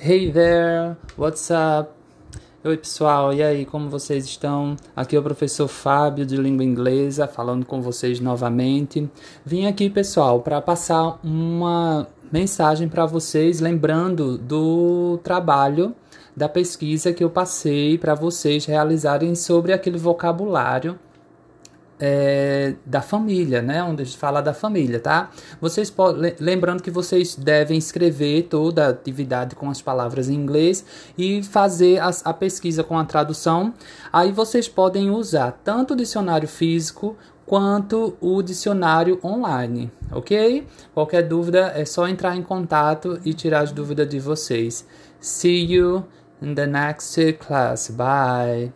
Hey there, what's up? Oi pessoal, e aí, como vocês estão? Aqui é o professor Fábio de língua inglesa falando com vocês novamente. Vim aqui, pessoal, para passar uma mensagem para vocês, lembrando do trabalho da pesquisa que eu passei para vocês realizarem sobre aquele vocabulário é, da família, né? Onde a gente fala da família, tá? Vocês podem, lembrando que vocês devem escrever toda a atividade com as palavras em inglês e fazer a, a pesquisa com a tradução. Aí vocês podem usar tanto o dicionário físico quanto o dicionário online, ok? Qualquer dúvida é só entrar em contato e tirar as dúvidas de vocês. See you in the next class. Bye.